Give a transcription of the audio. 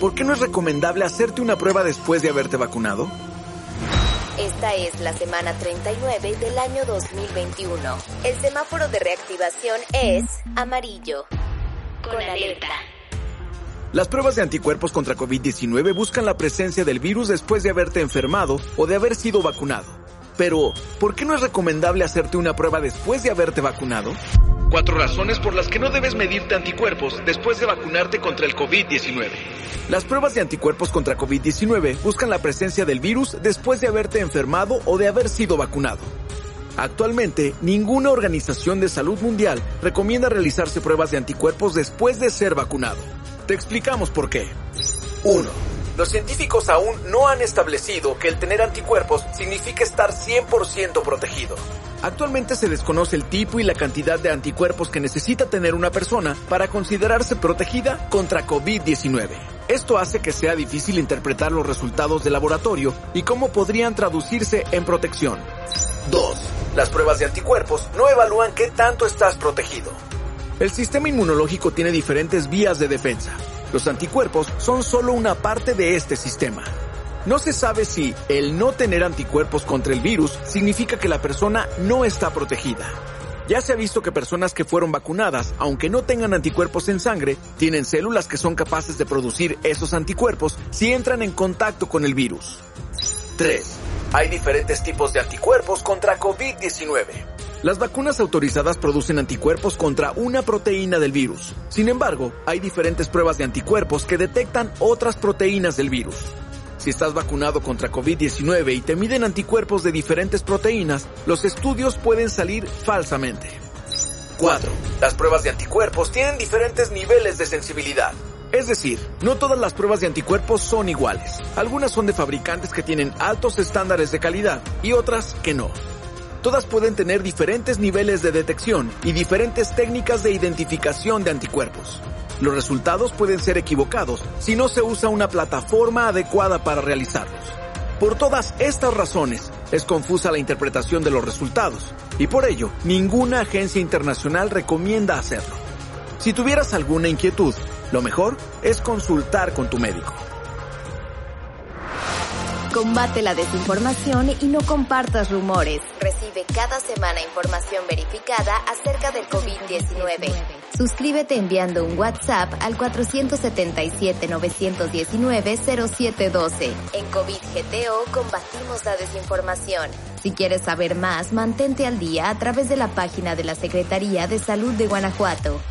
¿por qué no es recomendable hacerte una prueba después de haberte vacunado? Esta es la semana 39 del año 2021. El semáforo de reactivación es amarillo. Con alerta. Las pruebas de anticuerpos contra COVID-19 buscan la presencia del virus después de haberte enfermado o de haber sido vacunado. Pero, ¿por qué no es recomendable hacerte una prueba después de haberte vacunado? Cuatro razones por las que no debes medirte anticuerpos después de vacunarte contra el COVID-19. Las pruebas de anticuerpos contra COVID-19 buscan la presencia del virus después de haberte enfermado o de haber sido vacunado. Actualmente, ninguna organización de salud mundial recomienda realizarse pruebas de anticuerpos después de ser vacunado. Te explicamos por qué. 1. Los científicos aún no han establecido que el tener anticuerpos significa estar 100% protegido. Actualmente se desconoce el tipo y la cantidad de anticuerpos que necesita tener una persona para considerarse protegida contra COVID-19. Esto hace que sea difícil interpretar los resultados de laboratorio y cómo podrían traducirse en protección. 2. Las pruebas de anticuerpos no evalúan qué tanto estás protegido. El sistema inmunológico tiene diferentes vías de defensa. Los anticuerpos son solo una parte de este sistema. No se sabe si el no tener anticuerpos contra el virus significa que la persona no está protegida. Ya se ha visto que personas que fueron vacunadas, aunque no tengan anticuerpos en sangre, tienen células que son capaces de producir esos anticuerpos si entran en contacto con el virus. 3. Hay diferentes tipos de anticuerpos contra COVID-19. Las vacunas autorizadas producen anticuerpos contra una proteína del virus. Sin embargo, hay diferentes pruebas de anticuerpos que detectan otras proteínas del virus. Si estás vacunado contra COVID-19 y te miden anticuerpos de diferentes proteínas, los estudios pueden salir falsamente. 4. Las pruebas de anticuerpos tienen diferentes niveles de sensibilidad. Es decir, no todas las pruebas de anticuerpos son iguales. Algunas son de fabricantes que tienen altos estándares de calidad y otras que no. Todas pueden tener diferentes niveles de detección y diferentes técnicas de identificación de anticuerpos. Los resultados pueden ser equivocados si no se usa una plataforma adecuada para realizarlos. Por todas estas razones, es confusa la interpretación de los resultados y por ello ninguna agencia internacional recomienda hacerlo. Si tuvieras alguna inquietud, lo mejor es consultar con tu médico. Combate la desinformación y no compartas rumores. Recibe cada semana información verificada acerca del COVID-19. Suscríbete enviando un WhatsApp al 477-919-0712. En COVID GTO combatimos la desinformación. Si quieres saber más, mantente al día a través de la página de la Secretaría de Salud de Guanajuato.